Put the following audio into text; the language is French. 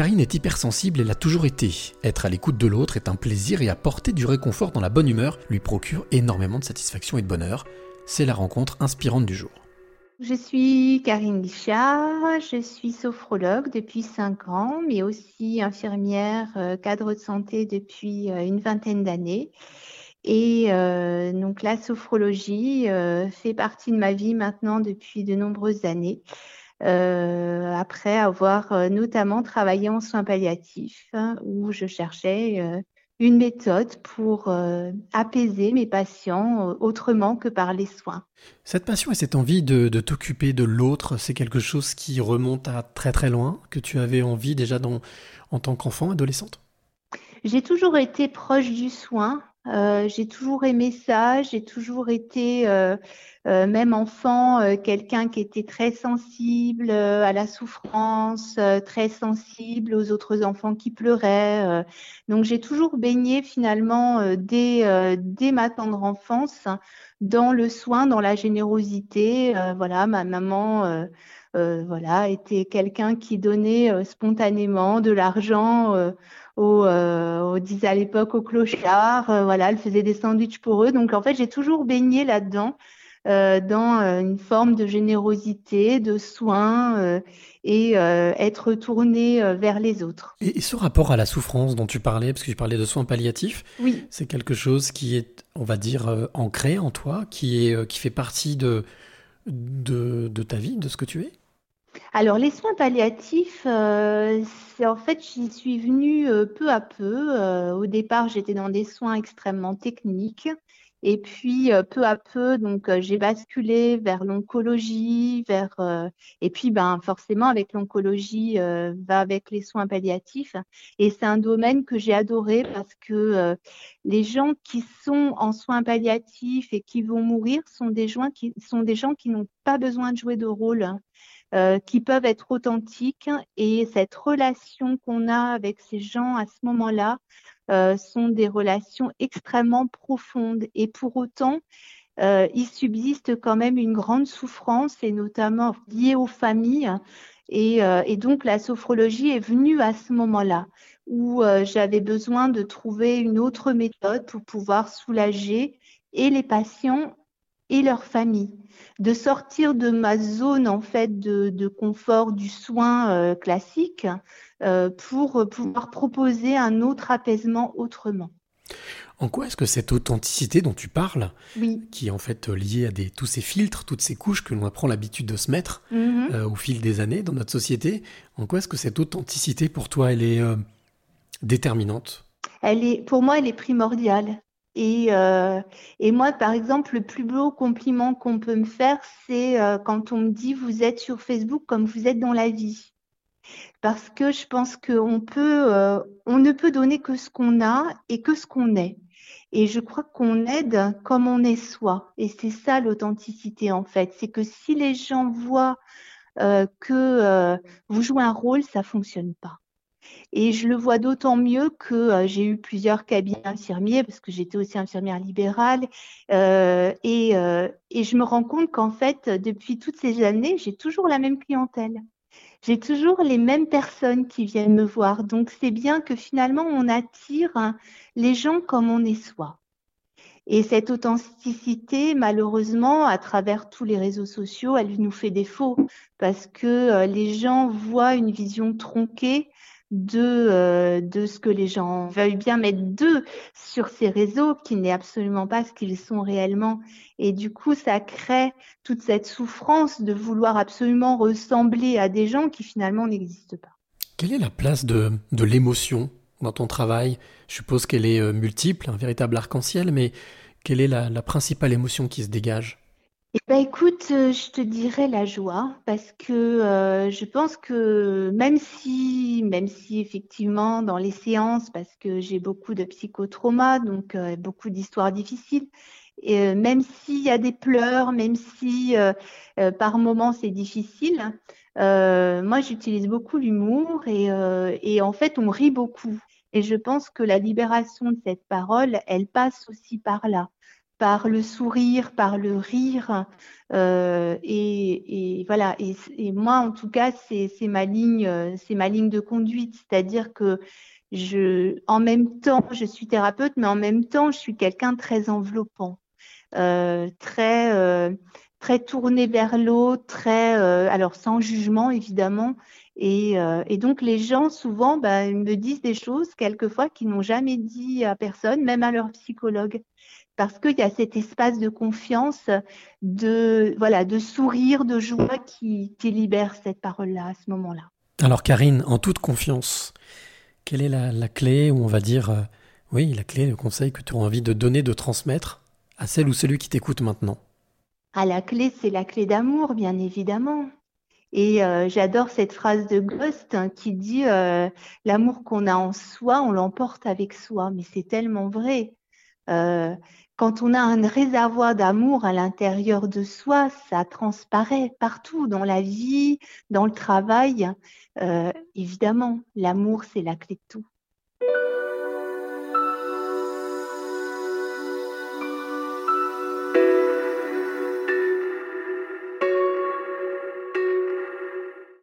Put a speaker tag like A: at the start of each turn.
A: Karine est hypersensible et l'a toujours été. Être à l'écoute de l'autre est un plaisir et apporter du réconfort dans la bonne humeur lui procure énormément de satisfaction et de bonheur. C'est la rencontre inspirante du jour.
B: Je suis Karine Guichard, je suis sophrologue depuis 5 ans, mais aussi infirmière euh, cadre de santé depuis euh, une vingtaine d'années. Et euh, donc la sophrologie fait partie de ma vie maintenant depuis de nombreuses années. Euh, après avoir euh, notamment travaillé en soins palliatifs, hein, où je cherchais euh, une méthode pour apaiser mes patients autrement que par les soins.
A: Cette passion et cette envie de, de t'occuper de l'autre, c'est quelque chose qui remonte à très très loin, que tu avais envie déjà dans, en tant qu'enfant, adolescente?
B: J'ai toujours été proche du soin. Euh, j'ai toujours aimé ça, j'ai toujours été, euh, euh, même enfant, quelqu'un qui était très sensible à la souffrance, très sensible aux autres enfants qui pleuraient. donc j'ai toujours baigné finalement dès, dès ma tendre enfance dans le soin, dans la générosité. voilà, ma maman. voilà, était quelqu'un qui donnait spontanément de l'argent au, euh, on disait à l'époque au clochard, euh, voilà, elle faisait des sandwichs pour eux. Donc en fait, j'ai toujours baigné là-dedans, euh, dans euh, une forme de générosité, de soin et être tournée vers les autres.
A: Et, ce rapport à la souffrance dont tu parlais, parce que tu parlais de soins palliatifs,
B: oui.
A: c'est quelque chose qui est, on va dire, ancré en toi, qui, est, qui fait partie de, de, de ta vie, de ce que tu es?
B: Alors, les soins palliatifs, euh, c'est en fait, j'y suis venue euh, peu à peu. Euh, au départ, j'étais dans des soins extrêmement techniques. Et puis, peu à peu, donc, j'ai basculé vers l'oncologie, vers, et puis, ben, forcément, avec l'oncologie, va avec les soins palliatifs. Et c'est un domaine que j'ai adoré parce que les gens qui sont en soins palliatifs et qui vont mourir sont des gens qui sont des gens qui n'ont pas besoin de jouer de rôle. Euh, qui peuvent être authentiques. Et cette relation qu'on a avec ces gens à ce moment-là euh, sont des relations extrêmement profondes. Et pour autant euh, il subsiste quand même une grande souffrance et notamment liée aux familles. Et, et donc la sophrologie est venue à ce moment-là où j'avais besoin de trouver une autre méthode pour pouvoir soulager et les patients et leur famille, de sortir de ma zone en fait de, confort du soin euh, classique euh, pour pouvoir proposer un autre apaisement autrement.
A: En quoi est-ce que cette authenticité dont tu parles,
B: oui.
A: qui est en fait liée à des, tous ces filtres, toutes ces couches que l'on apprend l'habitude de se mettre
B: mm-hmm.
A: euh, au fil des années dans notre société, en quoi est-ce que cette authenticité pour toi, elle est déterminante?
B: Elle est, pour moi, elle est primordiale. Et, euh, et, moi, par exemple, le plus beau compliment qu'on peut me faire, c'est euh, quand on me dit vous êtes sur Facebook comme vous êtes dans la vie. Parce que je pense qu'on peut, euh, on ne peut donner que ce qu'on a et que ce qu'on est. Et je crois qu'on aide comme on est soi. Et c'est ça l'authenticité en fait. C'est que si les gens voient euh, que euh, vous jouez un rôle, ça fonctionne pas. Et je le vois d'autant mieux que euh, j'ai eu plusieurs cabinets infirmiers, parce que j'étais aussi infirmière libérale. Euh, et, euh, et, je me rends compte qu'en fait, depuis toutes ces années, j'ai toujours la même clientèle. J'ai toujours les mêmes personnes qui viennent me voir. Donc, c'est bien que finalement, on attire hein, les gens comme on est soi. Et cette authenticité, malheureusement, à travers tous les réseaux sociaux, elle nous fait défaut parce que les gens voient une vision tronquée de, euh, de ce que les gens veulent bien mettre d'eux sur ces réseaux, qui n'est absolument pas ce qu'ils sont réellement. Et du coup, ça crée toute cette souffrance de vouloir absolument ressembler à des gens qui finalement n'existent pas.
A: Quelle est la place de, de l'émotion dans ton travail? Je suppose qu'elle est euh, multiple, un véritable arc-en-ciel, mais quelle est la, la principale émotion qui se dégage?
B: Eh ben, écoute, euh, je te dirais la joie parce que euh, je pense que même si, même si effectivement dans les séances, parce que j'ai beaucoup de psychotrauma, donc euh, beaucoup d'histoires difficiles, et même s'il y a des pleurs, même si par moments c'est difficile, moi j'utilise beaucoup l'humour et, et en fait on rit beaucoup. Et je pense que la libération de cette parole, elle passe aussi par là par le sourire, par le rire. Euh, et, voilà. Et, moi, en tout cas, c'est ma ligne, c'est ma ligne de conduite. C'est-à-dire que je, en même temps, je suis thérapeute, mais en même temps, je suis quelqu'un très enveloppant, euh, très euh, très tourné vers l'autre, très alors sans jugement évidemment. Et, donc les gens souvent bah, me disent des choses quelquefois qu'ils n'ont jamais dit à personne, même à leur psychologue parce qu'il y a cet espace de confiance, de, voilà, de sourire, de joie qui, libère cette parole-là à ce moment-là.
A: Alors Karine, en toute confiance, quelle est la, clé, ou on va dire, euh, oui, la clé, le conseil que tu as envie de donner, de transmettre à celle ou celui qui t'écoute maintenant?
B: Ah, La clé, c'est la clé d'amour, bien évidemment. Et euh, j'adore cette phrase de Ghost hein, qui dit euh, l'amour qu'on a en soi, on l'emporte avec soi. Mais c'est tellement vrai quand on a un réservoir d'amour à l'intérieur de soi, ça transparaît partout dans la vie, dans le travail. Euh, évidemment, l'amour, c'est la clé de tout.